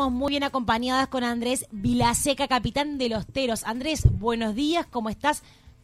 Estamos muy bien acompañadas con Andrés Vilaseca, capitán de los Teros. Andrés, buenos días, ¿cómo estás?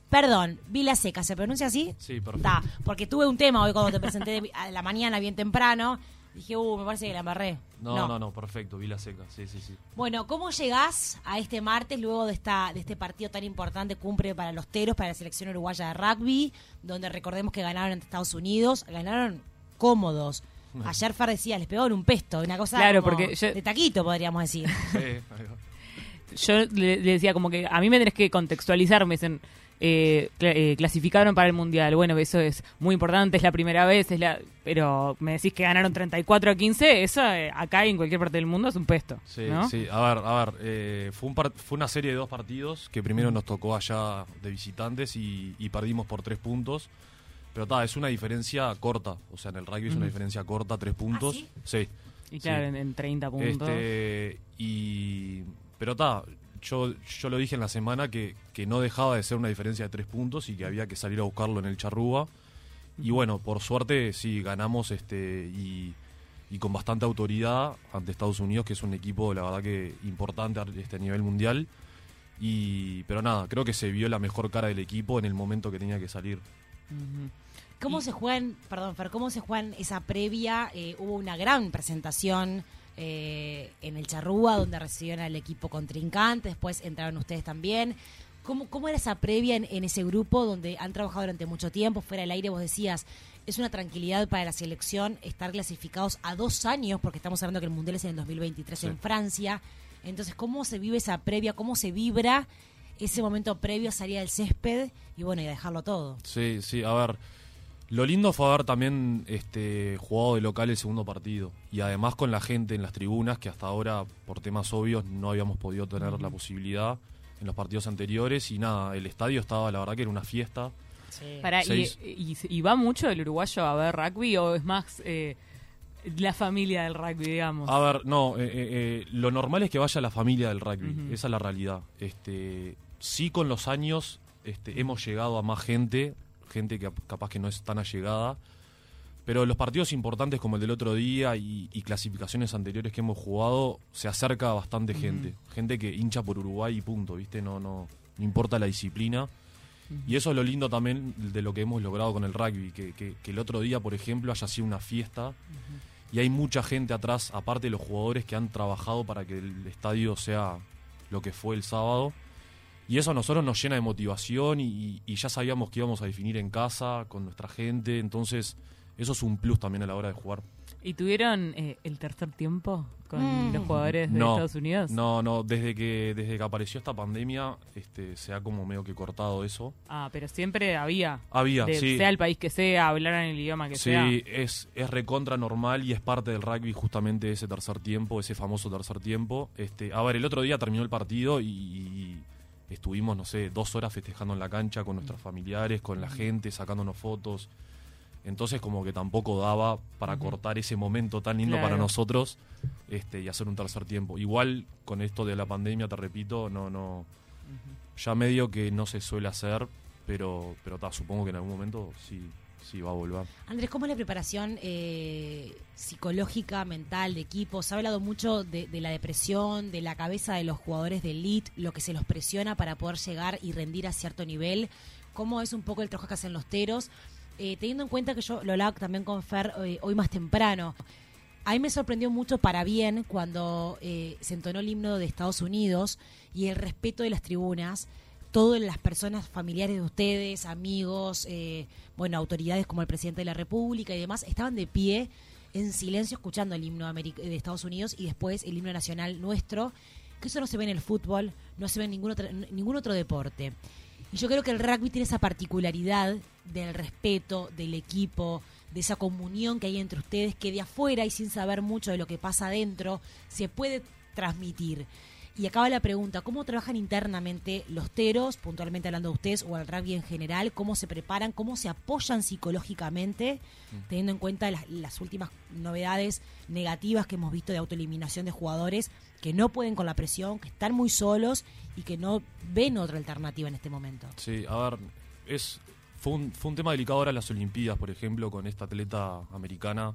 Perdón, Vilaseca, ¿se pronuncia así? Sí, perfecto. Porque tuve un tema hoy cuando te presenté a la mañana bien temprano. Dije, uh, me parece que la embarré. No, no, no, perfecto, Vila Seca, sí, sí, sí. Bueno, ¿cómo llegás a este martes luego de esta de este partido tan importante, cumple para los Teros, para la selección uruguaya de rugby, donde recordemos que ganaron ante Estados Unidos, ganaron cómodos. Ayer Fer decía, les pegó en un pesto, una cosa Claro, como porque yo- de taquito, podríamos decir. Sí. Yo le, le decía como que a mí me tenés que contextualizar, me dicen, eh, eh, clasificaron para el Mundial. Bueno, eso es muy importante, es la primera vez, es la pero me decís que ganaron 34 a 15, eso eh, acá y en cualquier parte del mundo es un pesto. Sí, ¿no? sí, a ver, a ver, eh, fue, un par- fue una serie de dos partidos que primero nos tocó allá de visitantes y, y perdimos por tres puntos. Pero está, es una diferencia corta, o sea, en el rugby es una diferencia corta, tres puntos. sí? sí? Y claro, Sí. en, en 30 puntos. Este, y, pero está, yo, yo lo dije en la semana que, que no dejaba de ser una diferencia de tres puntos y que había que salir a buscarlo en el charrúa. Y bueno, por suerte sí, ganamos este y, y con bastante autoridad ante Estados Unidos, que es un equipo, la verdad que importante a este a nivel mundial. Y, pero nada, creo que se vio la mejor cara del equipo en el momento que tenía que salir. Ujú. ¿Cómo se juegan, perdón, Fer, cómo se juegan esa previa? Eh, hubo una gran presentación eh, en el Charrúa, donde recibieron al equipo contrincante, después entraron ustedes también. ¿Cómo, cómo era esa previa en, en ese grupo donde han trabajado durante mucho tiempo? Fuera del aire vos decías, es una tranquilidad para la selección estar clasificados a dos años, porque estamos hablando que el Mundial es en el 2023 Sí. en Francia. Entonces, ¿cómo se vive esa previa? ¿Cómo se vibra ese momento previo a salir al césped y bueno, y a dejarlo todo? Sí, sí, a ver. Lo lindo fue haber también este, jugado de local el segundo partido. Y además con la gente en las tribunas, que hasta ahora, por temas obvios, no habíamos podido tener la posibilidad en los partidos anteriores. Y nada, el estadio estaba, la verdad que era una fiesta. Y, Seis. y- y va mucho el uruguayo a ver rugby o es más eh, la familia del rugby, digamos? A ver, no, eh, eh, eh, lo normal es que vaya la familia del rugby, esa es la realidad. Este, sí con los años este, hemos llegado a más gente, gente que capaz que no es tan allegada, pero los partidos importantes como el del otro día y, y clasificaciones anteriores que hemos jugado, se acerca bastante gente, gente que hincha por Uruguay y punto, ¿viste? No, no, no importa la disciplina. Y eso es lo lindo también de lo que hemos logrado con el rugby, que, que- que el otro día, por ejemplo, haya sido una fiesta y hay mucha gente atrás, aparte de los jugadores que han trabajado para que el estadio sea lo que fue el sábado. Y eso a nosotros nos llena de motivación y, y ya sabíamos que íbamos a definir en casa, con nuestra gente, entonces eso es un plus también a la hora de jugar. ¿Y tuvieron eh, el tercer tiempo con Mm. los jugadores de No, Estados Unidos? No, no, desde que, desde que apareció esta pandemia este, se ha como medio que cortado eso. Ah, pero siempre había. Había, de- sí. Sea el país que sea, hablaran el idioma que Sí, sea. es, es recontra normal y es parte del rugby justamente ese tercer tiempo, ese famoso tercer tiempo. Este, a ver, el otro día terminó el partido y, y estuvimos, no sé, dos horas festejando en la cancha con nuestros familiares, con la gente, sacándonos fotos. Entonces como que tampoco daba para cortar ese momento tan lindo Claro. para nosotros este, y hacer un tercer tiempo. Igual con esto de la pandemia, te repito, no, no, ya medio que no se suele hacer, pero, pero ta, supongo que en algún momento sí, Andrés, ¿cómo es la preparación eh, psicológica, mental, de equipo? Se ha hablado mucho de, de la depresión, de la cabeza de los jugadores de elite, lo que se los presiona para poder llegar y rendir a cierto nivel. ¿Cómo es un poco el trabajo que hacen los teros? Eh, teniendo en cuenta que yo lo hablaba también con Fer eh, hoy más temprano. A mí me sorprendió mucho para bien cuando eh, se entonó el himno de Estados Unidos y el respeto de las tribunas. Todas las personas familiares de ustedes, amigos, eh, bueno, autoridades como el presidente de la República y demás, estaban de pie en silencio escuchando el himno de Estados Unidos y después el himno nacional nuestro, que eso no se ve en el fútbol, no se ve en ningún otro, en ningún otro deporte. Y yo creo que el rugby tiene esa particularidad del respeto, del equipo, de esa comunión que hay entre ustedes, que de afuera y sin saber mucho de lo que pasa adentro, se puede transmitir. Y acaba la pregunta, ¿cómo trabajan internamente los teros, puntualmente hablando de ustedes, o el rugby en general? ¿Cómo se preparan? ¿Cómo se apoyan psicológicamente, teniendo en cuenta las, las últimas novedades negativas que hemos visto de autoeliminación de jugadores que no pueden con la presión, que están muy solos y que no ven otra alternativa en este momento? Sí, a ver, es, fue, un, fue un tema delicado ahora en las Olimpiadas, por ejemplo, con esta atleta americana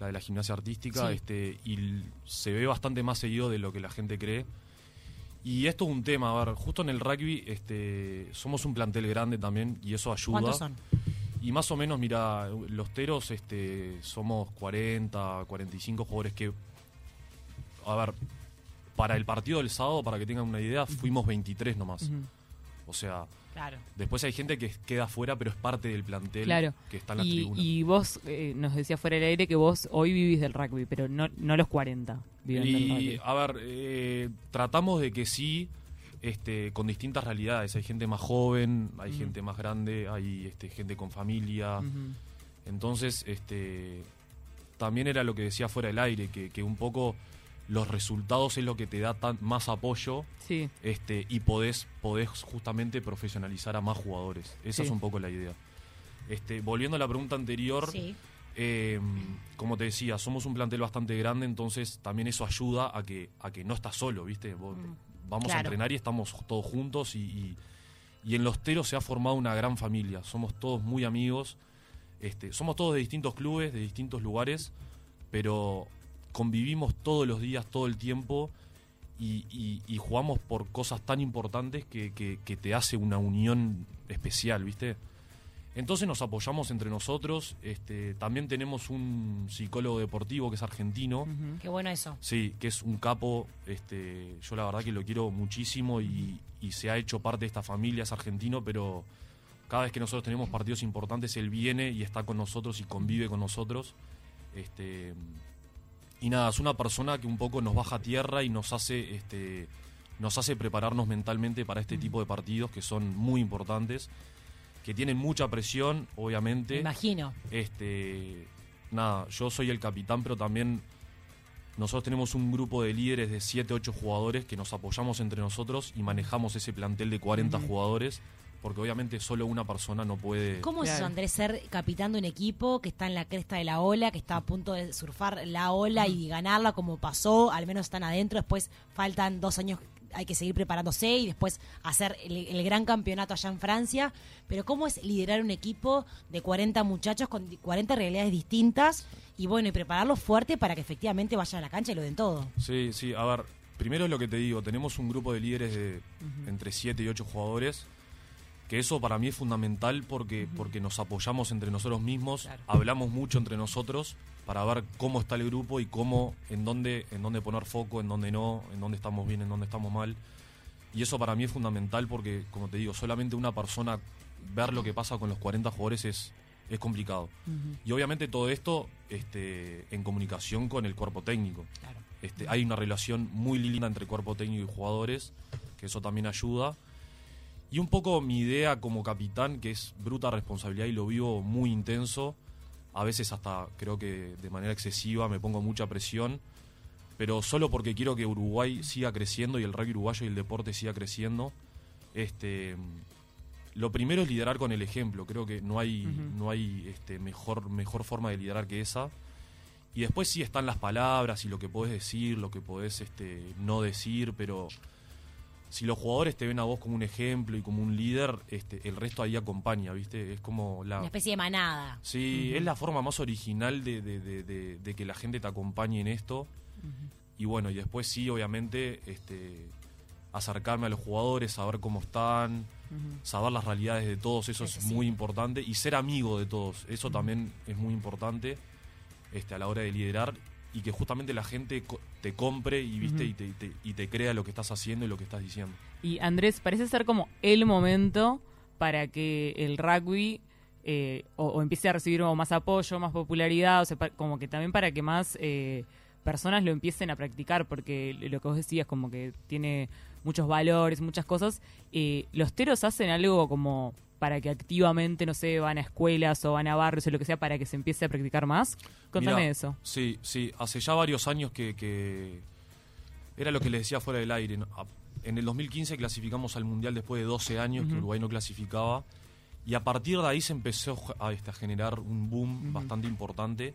la de la gimnasia artística, Sí. este, y se ve bastante más seguido de lo que la gente cree. Y esto es un tema, a ver, justo en el rugby este, somos un plantel grande también y eso ayuda. ¿Cuántos son? Y más o menos, mira, los Teros este, somos 40, 45 jugadores que, a ver, para el partido del sábado, para que tengan una idea, fuimos 23 nomás. Ujú. O sea, Claro. después hay gente que queda afuera, pero es parte del plantel Claro. que está en la Y, tribuna. y vos eh, nos decías fuera del aire que vos hoy vivís del rugby, pero no, no los 40 viven del Y, rugby. a ver, eh, tratamos de que sí, este, con distintas realidades. Hay gente más joven, hay gente más grande, hay este, gente con familia. Entonces, este, también era lo que decía fuera del aire, que, que un poco los resultados es lo que te da tan, más apoyo Sí, este, y podés, podés justamente profesionalizar a más jugadores. Esa Sí. es un poco la idea. Este, volviendo a la pregunta anterior, Sí. eh, como te decía, somos un plantel bastante grande, entonces también eso ayuda a que, a que no estás solo, ¿viste? Vos- vamos a entrenar y estamos todos juntos y, y- y en Los Teros se ha formado una gran familia, somos todos muy amigos, este, somos todos de distintos clubes, de distintos lugares, pero convivimos todos los días, todo el tiempo y, y- y jugamos por cosas tan importantes que, que- que te hace una unión especial, ¿viste? Entonces nos apoyamos entre nosotros. Este, también tenemos un psicólogo deportivo que es argentino. Qué bueno eso. Sí, que es un capo. Este, yo la verdad que lo quiero muchísimo y, y se ha hecho parte de esta familia, es argentino, pero cada vez que nosotros tenemos partidos importantes, él viene y está con nosotros y convive con nosotros. Este, y nada, es una persona que un poco nos baja a tierra y nos hace, este, nos hace prepararnos mentalmente para este tipo de partidos que son muy importantes, que tienen mucha presión, Me obviamente. imagino. Este, nada, yo soy el capitán, pero también nosotros tenemos un grupo de líderes de 7, 8 jugadores que nos apoyamos entre nosotros y manejamos ese plantel de 40 Ujú. jugadores, porque obviamente solo una persona no puede... ¿Cómo es eso. Andrés, ser capitán de un equipo que está en la cresta de la ola, que está a punto de surfar la ola y ganarla como pasó? Al menos están adentro, después faltan dos años, hay que seguir preparándose y después hacer el, el gran campeonato allá en Francia. Pero ¿cómo es liderar un equipo de 40 muchachos con di- 40 realidades distintas y bueno, y prepararlos fuerte para que efectivamente vayan a la cancha y lo den todo? Sí, sí, a ver, primero es lo que te digo, tenemos un grupo de líderes de entre 7 y 8 jugadores, que eso para mí es fundamental porque, porque nos apoyamos entre nosotros mismos, Claro. hablamos mucho entre nosotros para ver cómo está el grupo y cómo, en dónde, en dónde poner foco, en dónde no, en dónde estamos bien, en dónde estamos mal. Y eso para mí es fundamental porque, como te digo, solamente una persona ver lo que pasa con los 40 jugadores es, es complicado. Ujú. Y obviamente todo esto este, en comunicación con el cuerpo técnico. Claro. Este, hay una relación muy linda entre cuerpo técnico y jugadores, que eso también ayuda. Y un poco mi idea como capitán, que es bruta responsabilidad y lo vivo muy intenso, a veces hasta creo que de manera excesiva me pongo mucha presión, pero solo porque quiero que Uruguay siga creciendo y el rugby uruguayo y el deporte siga creciendo. Este, lo primero es liderar con el ejemplo, creo que no hay, no hay este, mejor, mejor forma de liderar que esa. Y después sí están las palabras y lo que podés decir, lo que podés este, no decir, pero si los jugadores te ven a vos como un ejemplo y como un líder, este, el resto ahí acompaña, ¿viste? Es como la... Una especie de manada. Sí, es la forma más original de, de- de- que la gente te acompañe en esto. Y bueno, y después sí, obviamente, este, acercarme a los jugadores, saber cómo están, saber las realidades de todos, eso es muy importante. Y ser amigo de todos, eso también es muy importante este, a la hora de liderar. Y que justamente la gente co- te compre y, ¿viste? Y, te, y te- y te crea lo que estás haciendo y lo que estás diciendo. Y Andrés, parece ser como el momento para que el rugby eh, o, o empiece a recibir más apoyo, más popularidad, o sea, como que también para que más eh, personas lo empiecen a practicar, porque lo que vos decías como que tiene muchos valores, muchas cosas. Eh, ¿Los teros hacen algo como para que activamente, no sé, van a escuelas o van a barrios o lo que sea, para que se empiece a practicar más? Contame Mirá, eso. Sí, sí, hace ya varios años que, que era lo que les decía fuera del aire. En el 2015 clasificamos al Mundial después de 12 años que. Uruguay no clasificaba. Y a partir de ahí se empezó a, este, a generar un boom bastante importante.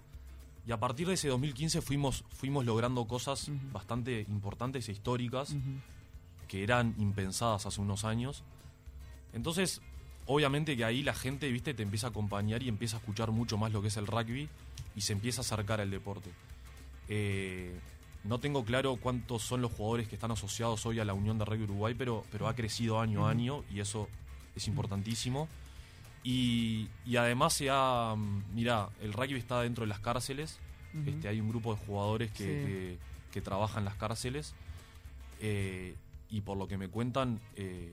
Y a partir de ese 2015 fuimos, fuimos logrando cosas bastante importantes e históricas que eran impensadas hace unos años. Entonces, obviamente que ahí la gente, viste, te empieza a acompañar y empieza a escuchar mucho más lo que es el rugby y se empieza a acercar al deporte. Eh, no tengo claro cuántos son los jugadores que están asociados hoy a la Unión de Rugby Uruguay, pero, pero ha crecido año a año y eso es importantísimo. Y, y además se ha. Mira, el rugby está dentro de las cárceles. Este, hay un grupo de jugadores que, Sí. que, que trabajan en las cárceles. eh, y por lo que me cuentan, eh,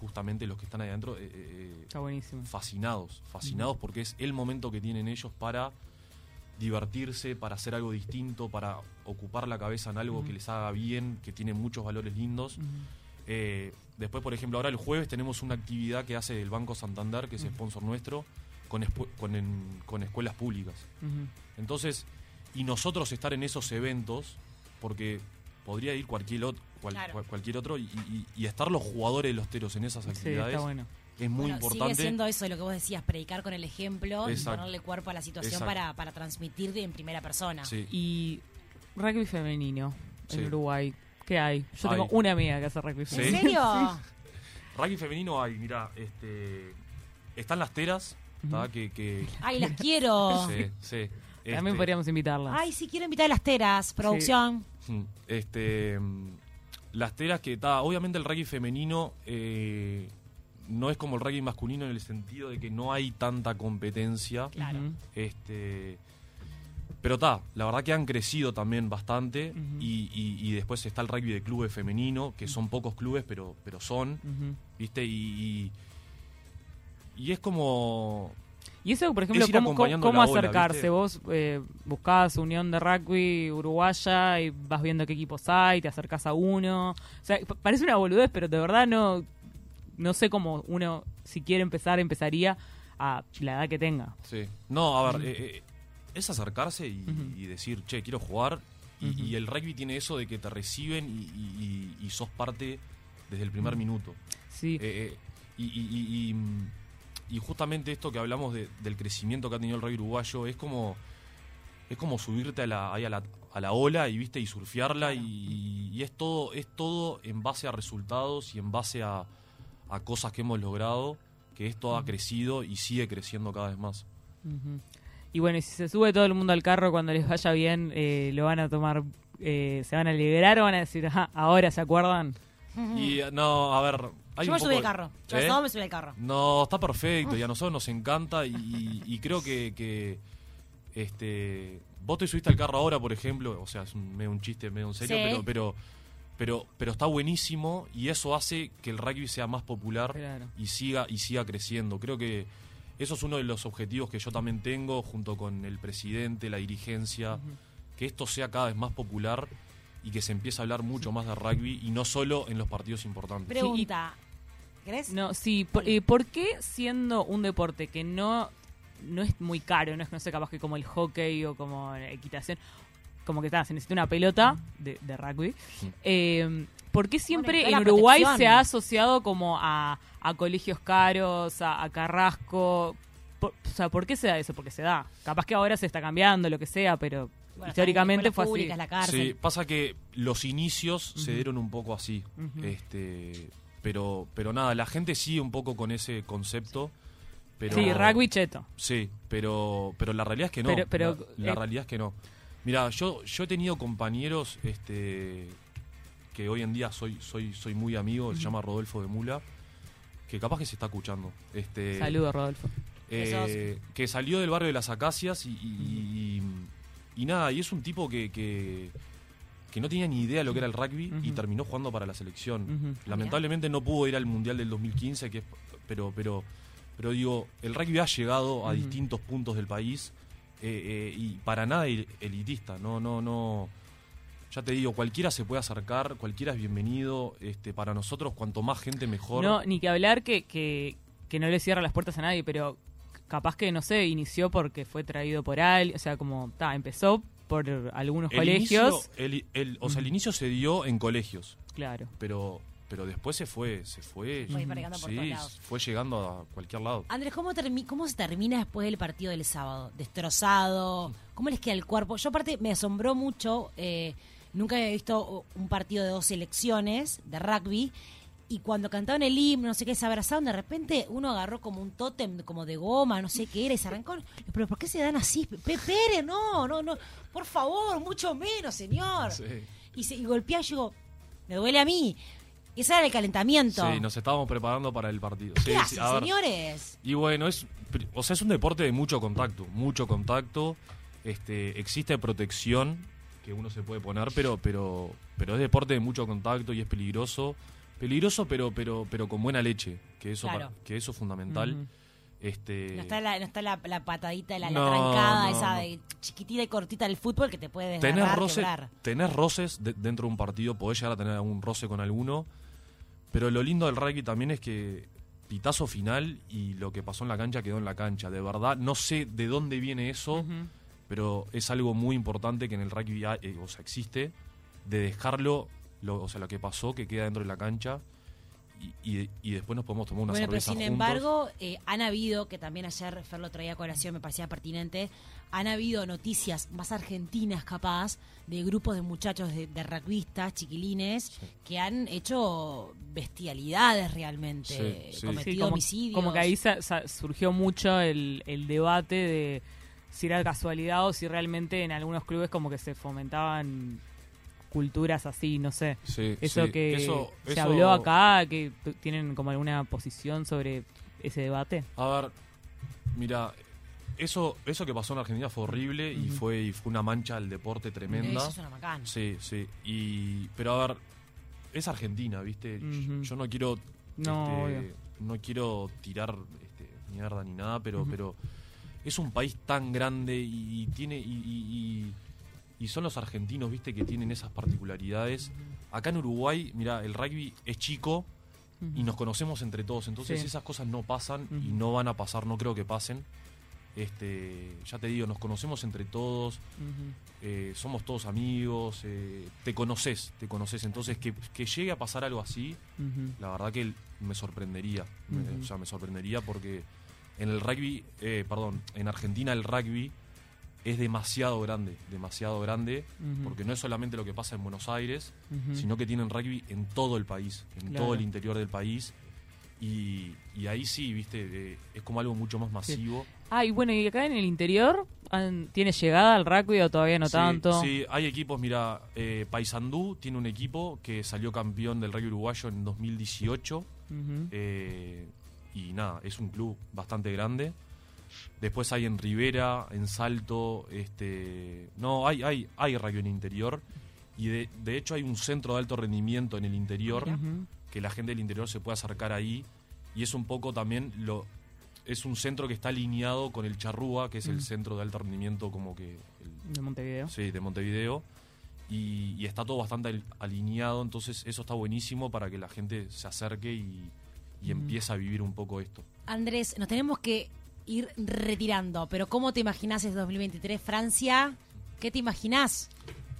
justamente los que están ahí adentro, eh, eh, Está buenísimo. fascinados, fascinados porque es el momento que tienen ellos para divertirse, para hacer algo distinto, para ocupar la cabeza en algo que les haga bien, que tiene muchos valores lindos. Eh, después, por ejemplo, ahora el jueves tenemos una actividad que hace el Banco Santander, que es sponsor nuestro, con, con, en- con escuelas públicas. Entonces, y nosotros estar en esos eventos, porque podría ir cualquier otro, cual- Claro. cualquier otro, y, y- y estar los jugadores de los teros en esas Sí, actividades está bueno. es muy Bueno, importante. Sigue siendo eso de lo que vos decías, predicar con el ejemplo Exacto. y ponerle cuerpo a la situación para, para transmitir en primera persona. Sí. Y rugby femenino en Sí. Uruguay. ¿Qué hay? Yo tengo una amiga que hace rugby ¿En Sí. femenino. serio? Rugby femenino hay, mira, este, están las teras. Ujú. que, que Ay, las quiero. sí, sí. También Este, podríamos invitarlas. Ay, sí, quiero invitar a las teras, producción. Este, las teras que está, obviamente el rugby femenino eh, no es como el rugby masculino en el sentido de que no hay tanta competencia. Claro. Este, pero está, la verdad que han crecido también bastante y, y- y después está el rugby de clubes femenino, que son pocos clubes, pero, pero son. ¿viste? Y, y, y es como... Y eso, por ejemplo, Es ¿cómo, cómo- ola, acercarse? ¿viste? Vos eh, buscás Unión de Rugby Uruguaya y vas viendo qué equipos hay, te acercás a uno. O sea, pa- parece una boludez, pero de verdad no, no sé cómo uno, si quiere empezar, empezaría a la edad que tenga. Sí. No, a ver, eh, eh, es acercarse y, decir, che, quiero jugar. Y, el rugby tiene eso de que te reciben y, sos parte desde el primer Ujú. minuto. Sí, Eh, eh, y, y- justamente esto que hablamos de- del crecimiento que ha tenido el rugby uruguayo es como es como subirte a la, ahí a la, a la ola y viste y surfearla y, y es todo es todo en base a resultados y en base a, a cosas que hemos logrado que esto ha crecido y sigue creciendo cada vez más. Y bueno, y si se sube todo el mundo al carro cuando les vaya bien, eh, lo van a tomar, eh, se van a liberar o van a decir, "Ajá, ahora se acuerdan. Y eh, no, a ver, hay Yo me subí al carro. Yo ¿Eh? sábado me subí al carro. No, está perfecto y a nosotros nos encanta y, creo que, que, este vos te subiste al carro ahora, por ejemplo, o sea, es un, medio un chiste, medio en serio, Sí. pero, pero pero pero está buenísimo y eso hace que el rugby sea más popular Claro. y siga y siga creciendo. Creo que eso es uno de los objetivos que yo también tengo junto con el presidente, la dirigencia, que esto sea cada vez más popular y que se empiece a hablar mucho más de rugby y no solo en los partidos importantes. Pregunta. ¿Querés? No, sí, por, eh, ¿por qué siendo un deporte que no, no es muy caro, no es, no sé, capaz que como el hockey o como la equitación, como que está, se necesita una pelota de, de rugby, eh, ¿por qué siempre Bueno, en Uruguay protección. se ha asociado como a, a colegios caros, a, a Carrasco? Por- o sea, ¿por qué se da eso? Porque se da. Capaz que ahora se está cambiando, lo que sea, pero Bueno, históricamente fue así. la cárcel. Sí, pasa que los inicios se dieron un poco así. Este, pero, pero nada, la gente sigue un poco con ese concepto. Pero, Sí, rugby cheto. Sí, pero, pero la realidad es que no. Pero- pero, la, la eh, realidad es que no. Mira, yo, yo he tenido compañeros este, que hoy en día soy, soy, soy muy amigo, se llama Rodolfo de Mula, que capaz que se está escuchando. Este, Saludos, Rodolfo. eh, que salió del barrio de las Acacias y, y- y- y nada, y es un tipo que, que, que no tenía ni idea de lo que era el rugby y terminó jugando para la selección. Lamentablemente no pudo ir al Mundial del 2015, que es- pero, pero, pero digo, el rugby ha llegado a distintos puntos del país eh, eh, y para nada el- elitista, no, no, no. Ya te digo, cualquiera se puede acercar, cualquiera es bienvenido. Este, para nosotros, cuanto más gente mejor. No, ni que hablar que, que, que no le cierra las puertas a nadie, pero capaz que, no sé, inició porque fue traído por alguien, o sea, como, ta, empezó por algunos el colegios. inicio- el- el- o sea, el inicio se dio en colegios. Claro. pero pero después se fue se fue Fue llegando por sí, todos lados. fue llegando a cualquier lado Andrés, ¿cómo, termi- ¿cómo se termina después del partido del sábado? ¿Destrozado? ¿Cómo les queda el cuerpo? Yo aparte me asombró mucho, eh, nunca había visto un partido de dos selecciones de rugby Y cuando cantaban el himno, no sé qué, se abrazaron, de repente uno agarró como un tótem como de goma, no sé qué era, y se arrancó. Pero ¿por qué se dan así? Pere, no, no, no. Por favor, mucho menos, señor. Sí. Y, se, y golpea y yo digo, me duele a mí. Ese era el calentamiento. Sí, nos estábamos preparando para el partido. ¿Qué Sí, sí, hacen, a ver. señores? Y bueno, es, o sea, es un deporte de mucho contacto, mucho contacto. Este, existe protección que uno se puede poner, pero, pero, pero es deporte de mucho contacto y es peligroso. Peligroso, pero, pero, pero con buena leche, que eso, Claro. pa- que eso es fundamental. Este, No está la, no está la, la patadita, la, la No, trancada no, esa de chiquitita y cortita del fútbol que te puede tener quebrar. tener roces de- dentro de un partido, podés llegar a tener algún roce con alguno, pero lo lindo del rugby también es que pitazo final y lo que pasó en la cancha quedó en la cancha. De verdad, no sé de dónde viene eso, pero es algo muy importante que en el rugby hay- eh, o sea, existe, de dejarlo, lo, o sea, lo que pasó, que queda dentro de la cancha. Y, y- y después nos podemos tomar una Bueno, pero cerveza sin juntos. embargo, eh, han habido, que también ayer Fer lo traía a colación, me parecía pertinente, han habido noticias más argentinas capaz de grupos de muchachos de, de rugbyistas, chiquilines, que han hecho bestialidades realmente, Sí, sí. cometido Sí, como, homicidios. como que ahí sa- sa- surgió mucho el, el debate de si era casualidad o si realmente en algunos clubes como que se fomentaban culturas así, no sé. Sí, Eso sí. que Eso- se eso- habló acá, que tienen como alguna posición sobre ese debate. A ver, mira, eso, eso que pasó en Argentina fue horrible y, fue, y fue una mancha al deporte tremenda. Eso es una macana. Sí, sí. Y, pero a ver, es Argentina, ¿viste? Yo no quiero. No, este, no quiero tirar este, mierda ni nada, pero, pero es un país tan grande y, y tiene. Y, y- y- y son los argentinos, ¿viste? Que tienen esas particularidades. Acá en Uruguay, mira, el rugby es chico y nos conocemos entre todos. Entonces Sí. esas cosas no pasan y no van a pasar, no creo que pasen. Este, ya te digo, nos conocemos entre todos, eh, somos todos amigos, eh, te conoces, te conoces. Entonces que, que llegue a pasar algo así, la verdad que me sorprendería. Me- o sea, me sorprendería porque en el rugby, eh, perdón, en Argentina el rugby es demasiado grande, demasiado grande, porque no es solamente lo que pasa en Buenos Aires, sino que tienen rugby en todo el país, en Claro. todo el interior del país. Y, y ahí sí, viste, eh, es como algo mucho más masivo. Ah, y bueno, y acá en el interior, ¿tiene llegada al rugby o todavía no Sí, tanto? Sí, hay equipos, mira, eh, Paysandú tiene un equipo que salió campeón del rugby uruguayo en 2018. Ujú. eh, y nada, es un club bastante grande. Después hay en Rivera, en Salto, este, no, hay, hay, hay rugby en el interior. Y de, de hecho hay un centro de alto rendimiento en el interior que la gente del interior se puede acercar ahí y es un poco también lo es un centro que está alineado con el Charrúa, que es Mm. el centro de alto rendimiento como que el- De Montevideo. sí, de Montevideo y, y está todo bastante al- alineado, entonces eso está buenísimo para que la gente se acerque y, y Mm. empiece a vivir un poco esto. Andrés, nos tenemos que ir retirando, pero ¿cómo te imaginás ese 2023? Francia, ¿qué te imaginás?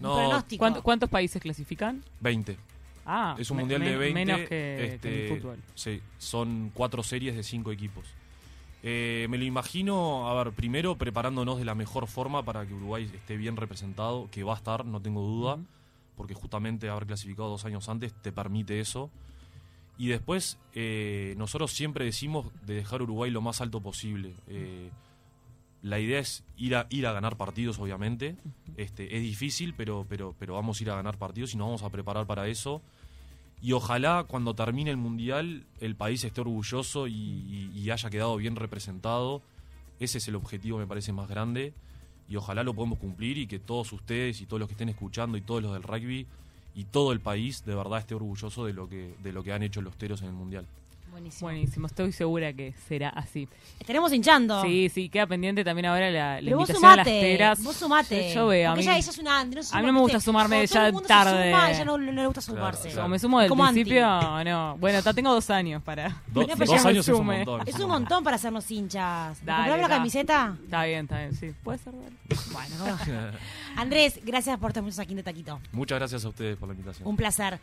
Un No, pronóstico. ¿Cuánto- ¿Cuántos países clasifican? 20. Ah, es un me- mundial de men- 20. Menos que, que este, en el fútbol. Sí, son cuatro series de cinco equipos. Eh, me lo imagino, a ver, primero preparándonos de la mejor forma para que Uruguay esté bien representado, que va a estar, no tengo duda, porque justamente haber clasificado dos años antes te permite eso. Y después, eh, nosotros siempre decimos de dejar Uruguay lo más alto posible. Eh, la idea es ir a, ir a ganar partidos, obviamente. Este, es difícil, pero, pero, pero vamos a ir a ganar partidos y nos vamos a preparar para eso. Y ojalá cuando termine el Mundial el país esté orgulloso y, y- y haya quedado bien representado. Ese es el objetivo, me parece, más grande. Y ojalá lo podamos cumplir y que todos ustedes y todos los que estén escuchando y todos los del rugby y todo el país de verdad esté orgulloso de lo que, de lo que han hecho los teros en el Mundial. Buenísimo. Buenísimo, estoy segura que será así. Estaremos hinchando. Sí, sí, queda pendiente también ahora la, la Pero vos invitación a las sumate, teras. vos sumate. Yo, yo veo, a Porque mí, ya ella es una Andy, no se a mí suma, no me gusta sumarme Cuando todo ya el mundo tarde. Se suma, ella no, no le gusta sumarse. claro. o me sumo del Como principio, no. Bueno, ta- tengo dos años para... Do- Bueno, dos ya años es un sume. montón. Es un montón para hacernos hinchas. ¿Me Dale, la camiseta? Está bien, está bien, sí. Puede ser. Bueno, Andrés, gracias por estar aquí en De Taquito. Muchas gracias a ustedes por la invitación. Un placer.